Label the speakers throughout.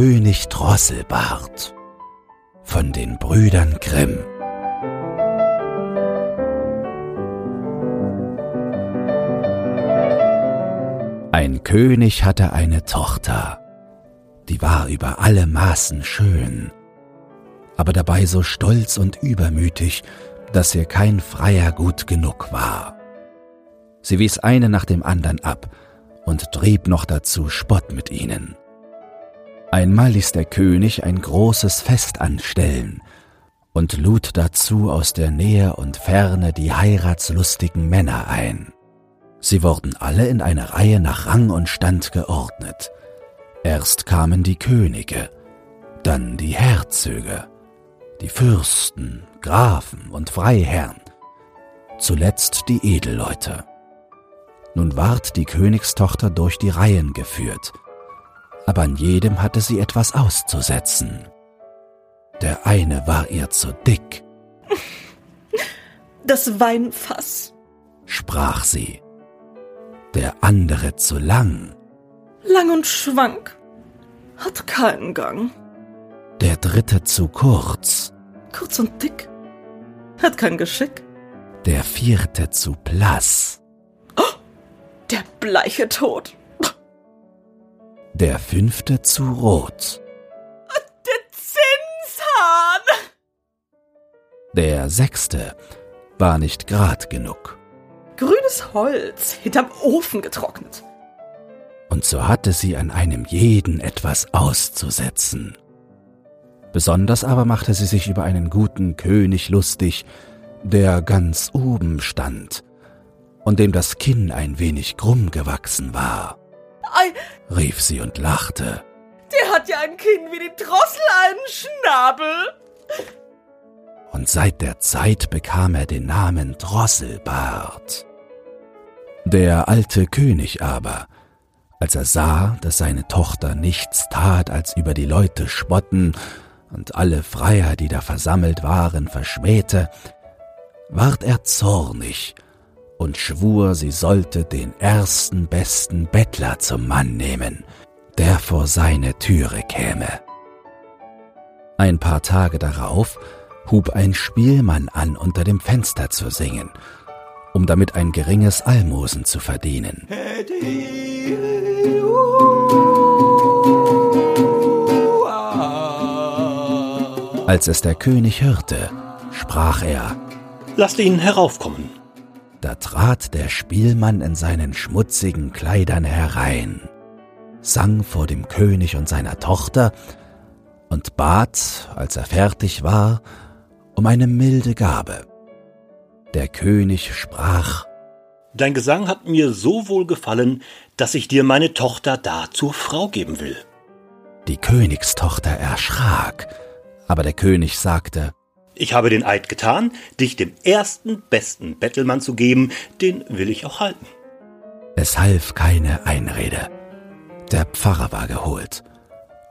Speaker 1: König Drosselbart von den Brüdern Grimm. Ein König hatte eine Tochter, die war über alle Maßen schön, aber dabei so stolz und übermütig, dass ihr kein Freier gut genug war. Sie wies eine nach dem andern ab und trieb noch dazu Spott mit ihnen. Einmal ließ der König ein großes Fest anstellen und lud dazu aus der Nähe und Ferne die heiratslustigen Männer ein. Sie wurden alle in eine Reihe nach Rang und Stand geordnet. Erst kamen die Könige, dann die Herzöge, die Fürsten, Grafen und Freiherren, zuletzt die Edelleute. Nun ward die Königstochter durch die Reihen geführt, aber an jedem hatte sie etwas auszusetzen. Der eine war ihr zu dick.
Speaker 2: Das Weinfass,
Speaker 1: sprach sie. Der andere zu lang.
Speaker 2: Lang und schwank, hat keinen Gang.
Speaker 1: Der dritte zu kurz.
Speaker 2: Kurz und dick, hat kein Geschick.
Speaker 1: Der vierte zu blass.
Speaker 2: Oh, der bleiche Tod.
Speaker 1: Der fünfte zu rot.
Speaker 2: Der Zinshahn.
Speaker 1: Der sechste war nicht grad genug.
Speaker 2: Grünes Holz, hinterm Ofen getrocknet.
Speaker 1: Und so hatte sie an einem jeden etwas auszusetzen. Besonders aber machte sie sich über einen guten König lustig, der ganz oben stand und dem das Kinn ein wenig krumm gewachsen war.
Speaker 2: Ei,
Speaker 1: rief sie und lachte.
Speaker 2: Der hat ja ein Kinn wie die Drossel einen Schnabel.
Speaker 1: Und seit der Zeit bekam er den Namen Drosselbart. Der alte König aber, als er sah, dass seine Tochter nichts tat, als über die Leute spotten und alle Freier, die da versammelt waren, verschmähte, ward er zornig und schwur, sie sollte den ersten besten Bettler zum Mann nehmen, der vor seine Türe käme. Ein paar Tage darauf hub ein Spielmann an, unter dem Fenster zu singen, um damit ein geringes Almosen zu verdienen. Als es der König hörte, sprach er,
Speaker 3: Lasst ihn heraufkommen.
Speaker 1: Da trat der Spielmann in seinen schmutzigen Kleidern herein, sang vor dem König und seiner Tochter und bat, als er fertig war, um eine milde Gabe. Der König sprach
Speaker 3: Dein Gesang hat mir so wohl gefallen, dass ich dir meine Tochter da zur Frau geben will.
Speaker 1: Die Königstochter erschrak, aber der König sagte
Speaker 3: ich habe den Eid getan, dich dem ersten besten Bettelmann zu geben, den will ich auch halten.
Speaker 1: Es half keine Einrede. Der Pfarrer war geholt,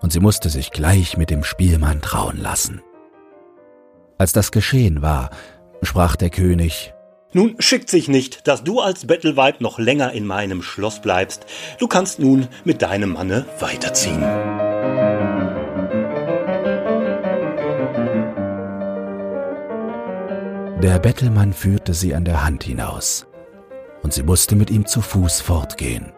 Speaker 1: und sie musste sich gleich mit dem Spielmann trauen lassen. Als das geschehen war, sprach der König
Speaker 3: Nun schickt sich nicht, dass du als Bettelweib noch länger in meinem Schloss bleibst. Du kannst nun mit deinem Manne weiterziehen.
Speaker 1: Der Bettelmann führte sie an der Hand hinaus, und sie musste mit ihm zu Fuß fortgehen.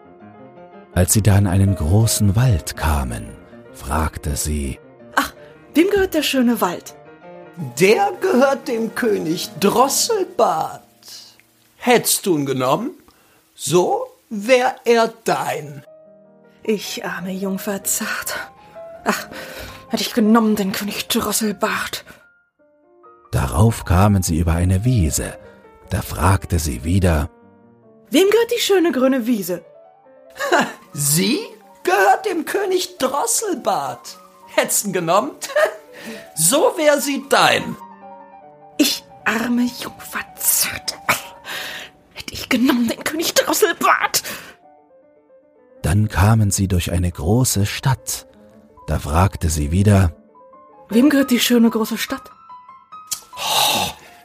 Speaker 1: Als sie da in einen großen Wald kamen, fragte sie
Speaker 2: Ach, wem gehört der schöne Wald?
Speaker 4: Der gehört dem König Drosselbart. Hättst du ihn genommen, so wär er dein.
Speaker 2: Ich arme Jungfer zart. Ach, hätte ich genommen den König Drosselbart.
Speaker 1: Darauf kamen sie über eine Wiese. Da fragte sie wieder
Speaker 2: Wem gehört die schöne grüne Wiese?
Speaker 4: Sie gehört dem König Drosselbart. Hättest genommen? so wär sie dein.
Speaker 2: Ich arme Jungfer zart. Hätte ich genommen den König Drosselbart.
Speaker 1: Dann kamen sie durch eine große Stadt. Da fragte sie wieder
Speaker 2: Wem gehört die schöne große Stadt?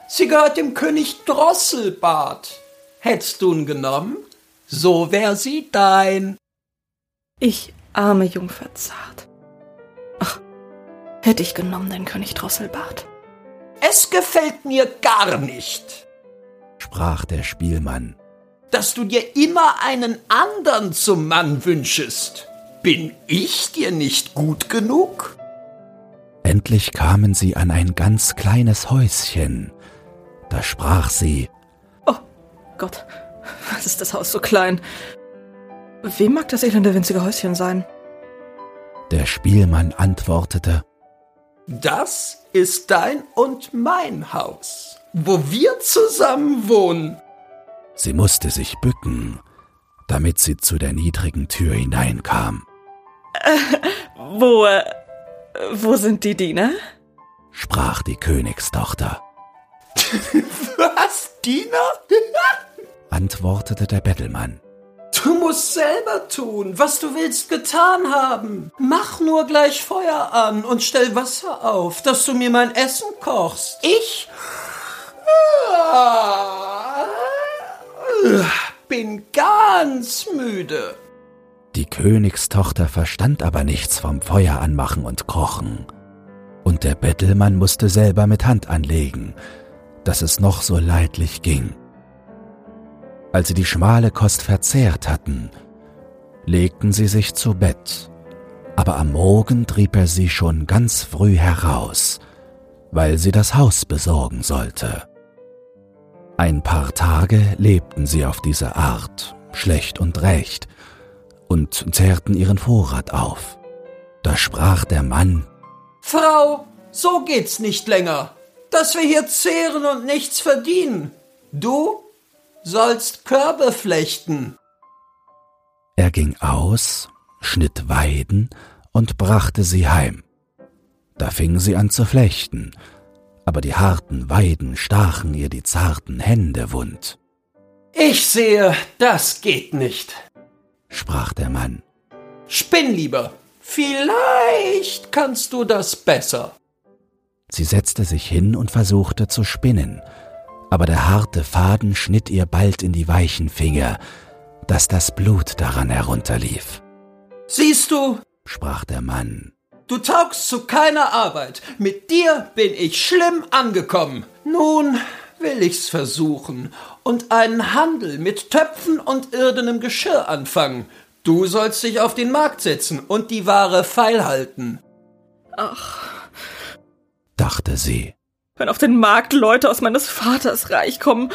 Speaker 4: Sie gehört dem König Drosselbart. Hättest du ihn genommen, so wär sie dein.
Speaker 2: Ich arme Jungfer zart. Hätte ich genommen, den König Drosselbart.
Speaker 4: Es gefällt mir gar nicht,
Speaker 1: sprach der Spielmann,
Speaker 4: dass du dir immer einen andern zum Mann wünschest. Bin ich dir nicht gut genug?
Speaker 1: Endlich kamen sie an ein ganz kleines Häuschen. Da sprach sie,
Speaker 2: Oh Gott, was ist das Haus so klein? Wem mag das elende winzige Häuschen sein?
Speaker 1: Der Spielmann antwortete,
Speaker 4: Das ist dein und mein Haus, wo wir zusammen wohnen.
Speaker 1: Sie musste sich bücken, damit sie zu der niedrigen Tür hineinkam.
Speaker 2: Wo, äh, wo sind die Diener?
Speaker 1: sprach die Königstochter,
Speaker 4: Was, Diener?
Speaker 1: antwortete der Bettelmann.
Speaker 4: Du musst selber tun, was du willst getan haben. Mach nur gleich Feuer an und stell Wasser auf, dass du mir mein Essen kochst. Ich bin ganz müde.
Speaker 1: Die Königstochter verstand aber nichts vom Feuer anmachen und kochen. Und der Bettelmann musste selber mit Hand anlegen, dass es noch so leidlich ging. Als sie die schmale Kost verzehrt hatten, legten sie sich zu Bett, aber am Morgen trieb er sie schon ganz früh heraus, weil sie das Haus besorgen sollte. Ein paar Tage lebten sie auf diese Art, schlecht und recht, und zehrten ihren Vorrat auf. Da sprach der Mann,
Speaker 4: Frau, so geht's nicht länger, dass wir hier zehren und nichts verdienen. Du sollst Körbe flechten.
Speaker 1: Er ging aus, schnitt Weiden und brachte sie heim. Da fing sie an zu flechten, aber die harten Weiden stachen ihr die zarten Hände wund.
Speaker 4: Ich sehe, das geht nicht.
Speaker 1: Sprach der Mann.
Speaker 4: Spinn lieber. Vielleicht kannst du das besser.
Speaker 1: Sie setzte sich hin und versuchte zu spinnen, aber der harte Faden schnitt ihr bald in die weichen Finger, dass das Blut daran herunterlief.
Speaker 4: Siehst du,
Speaker 1: sprach der Mann.
Speaker 4: du taugst zu keiner Arbeit. Mit dir bin ich schlimm angekommen. Nun will ich's versuchen und einen Handel mit Töpfen und irdenem Geschirr anfangen. Du sollst dich auf den Markt setzen und die Ware feilhalten.
Speaker 1: dachte sie.
Speaker 2: Wenn auf den Markt Leute aus meines Vaters Reich kommen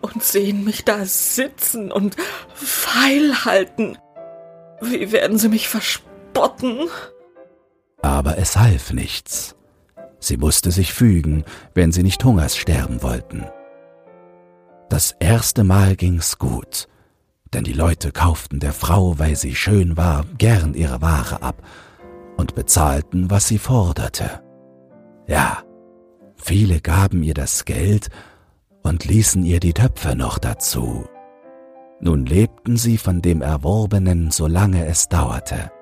Speaker 2: und sehen mich da sitzen und feil halten, wie werden sie mich verspotten?
Speaker 1: Aber es half nichts. Sie musste sich fügen, wenn sie nicht Hungers sterben wollten. Das erste Mal ging's gut, denn die Leute kauften der Frau, weil sie schön war, gern ihre Ware ab und bezahlten, was sie forderte. Ja, viele gaben ihr das Geld und ließen ihr die Töpfe noch dazu. Nun lebten sie von dem Erworbenen, solange es dauerte.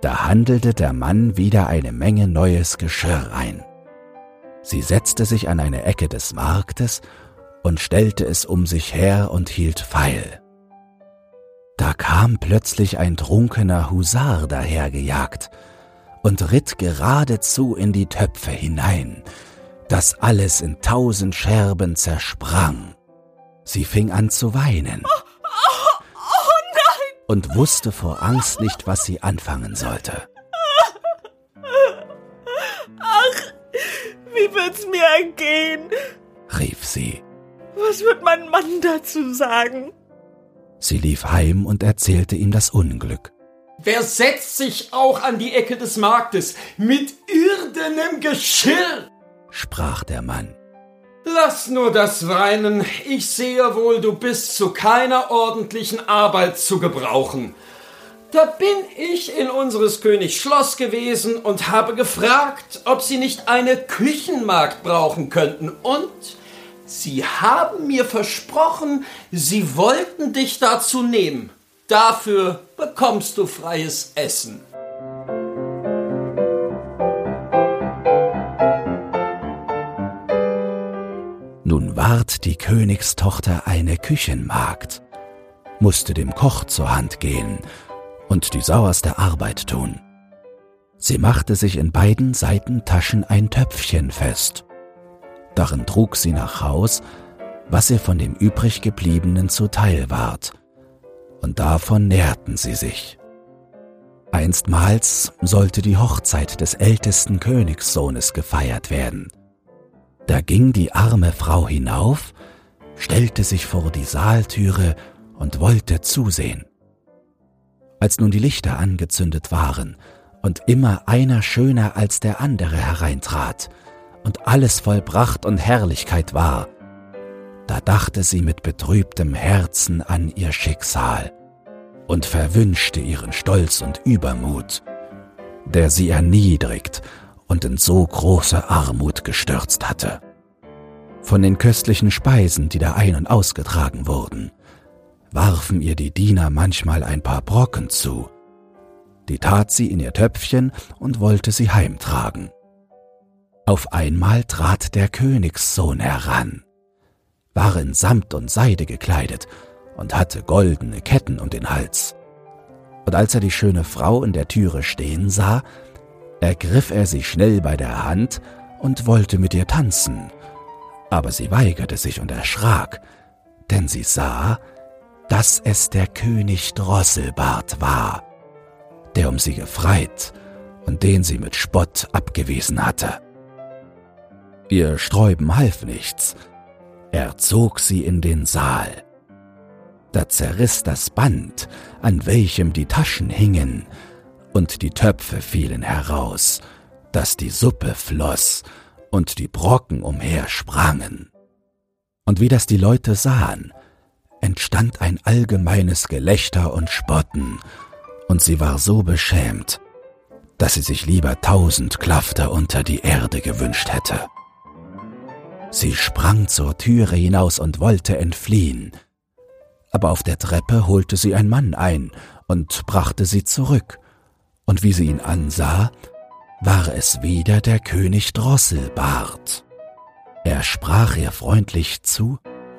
Speaker 1: Da handelte der Mann wieder eine Menge neues Geschirr ein. Sie setzte sich an eine Ecke des Marktes und stellte es um sich her und hielt Pfeil. Da kam plötzlich ein trunkener Husar dahergejagt und ritt geradezu in die Töpfe hinein, dass alles in tausend Scherben zersprang. Sie fing an zu weinen und wusste vor Angst nicht, was sie anfangen sollte.
Speaker 2: Wie wird's mir ergehen?
Speaker 1: rief sie.
Speaker 2: Was wird mein Mann dazu sagen?
Speaker 1: Sie lief heim und erzählte ihm das Unglück.
Speaker 4: Wer setzt sich auch an die Ecke des Marktes mit irdenem Geschirr?
Speaker 1: sprach der Mann.
Speaker 4: Lass nur das Weinen. Ich sehe wohl, du bist zu keiner ordentlichen Arbeit zu gebrauchen. Da bin ich in unseres Königs Schloss gewesen und habe gefragt, ob sie nicht eine Küchenmagd brauchen könnten. Und sie haben mir versprochen, sie wollten dich dazu nehmen. Dafür bekommst du freies Essen.
Speaker 1: Nun ward die Königstochter eine Küchenmagd, musste dem Koch zur Hand gehen und die sauerste Arbeit tun. Sie machte sich in beiden Seitentaschen ein Töpfchen fest. Darin trug sie nach Haus, was ihr von dem übriggebliebenen zuteil ward, und davon nährten sie sich. Einstmals sollte die Hochzeit des ältesten Königssohnes gefeiert werden. Da ging die arme Frau hinauf, stellte sich vor die Saaltüre und wollte zusehen. Als nun die Lichter angezündet waren und immer einer schöner als der andere hereintrat und alles voll Pracht und Herrlichkeit war, da dachte sie mit betrübtem Herzen an ihr Schicksal und verwünschte ihren Stolz und Übermut, der sie erniedrigt und in so große Armut gestürzt hatte. Von den köstlichen Speisen, die da ein- und ausgetragen wurden, warfen ihr die Diener manchmal ein paar Brocken zu. Die tat sie in ihr Töpfchen und wollte sie heimtragen. Auf einmal trat der Königssohn heran, war in Samt und Seide gekleidet und hatte goldene Ketten um den Hals. Und als er die schöne Frau in der Türe stehen sah, ergriff er sie schnell bei der Hand und wollte mit ihr tanzen. Aber sie weigerte sich und erschrak, denn sie sah, dass es der König Drosselbart war, der um sie gefreit und den sie mit Spott abgewiesen hatte. Ihr Sträuben half nichts, er zog sie in den Saal. Da zerriss das Band, an welchem die Taschen hingen, und die Töpfe fielen heraus, dass die Suppe floss und die Brocken umhersprangen. Und wie das die Leute sahen, entstand ein allgemeines Gelächter und Spotten, und sie war so beschämt, dass sie sich lieber tausend Klafter unter die Erde gewünscht hätte. Sie sprang zur Türe hinaus und wollte entfliehen, aber auf der Treppe holte sie ein Mann ein und brachte sie zurück, und wie sie ihn ansah, war es wieder der König Drosselbart. Er sprach ihr freundlich zu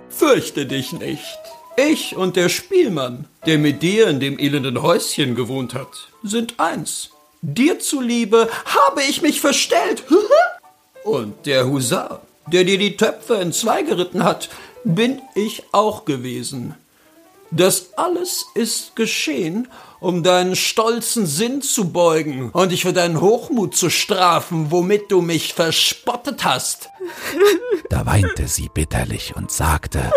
Speaker 4: Fürchte dich nicht. Ich und der Spielmann, der mit dir in dem elenden Häuschen gewohnt hat, sind eins. Dir zuliebe habe ich mich verstellt. und der Husar, der dir die Töpfe entzwei geritten hat, bin ich auch gewesen. Das alles ist geschehen, um deinen stolzen Sinn zu beugen und dich für deinen Hochmut zu strafen, womit du mich verspottet hast.
Speaker 1: Da weinte sie bitterlich und sagte,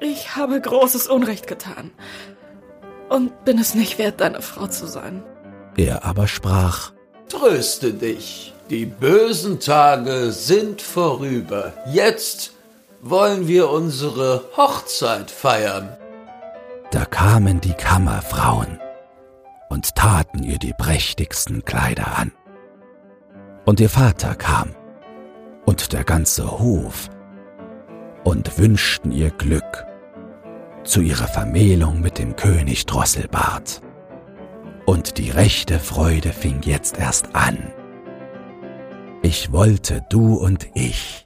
Speaker 2: Ich habe großes Unrecht getan und bin es nicht wert, deine Frau zu sein.
Speaker 1: Er aber sprach,
Speaker 4: Tröste dich, die bösen Tage sind vorüber. Jetzt wollen wir unsere Hochzeit feiern.
Speaker 1: Da kamen die Kammerfrauen und taten ihr die prächtigsten Kleider an. Und ihr Vater kam und der ganze Hof und wünschten ihr Glück zu ihrer Vermählung mit dem König Drosselbart. Und die rechte Freude fing jetzt erst an. Ich wollte du und ich.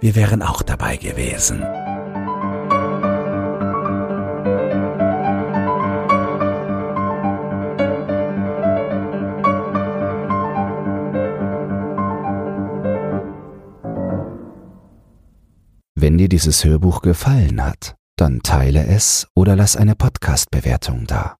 Speaker 1: Wir wären auch dabei gewesen. Wenn dir dieses Hörbuch gefallen hat, dann teile es oder lass eine Podcast-Bewertung da.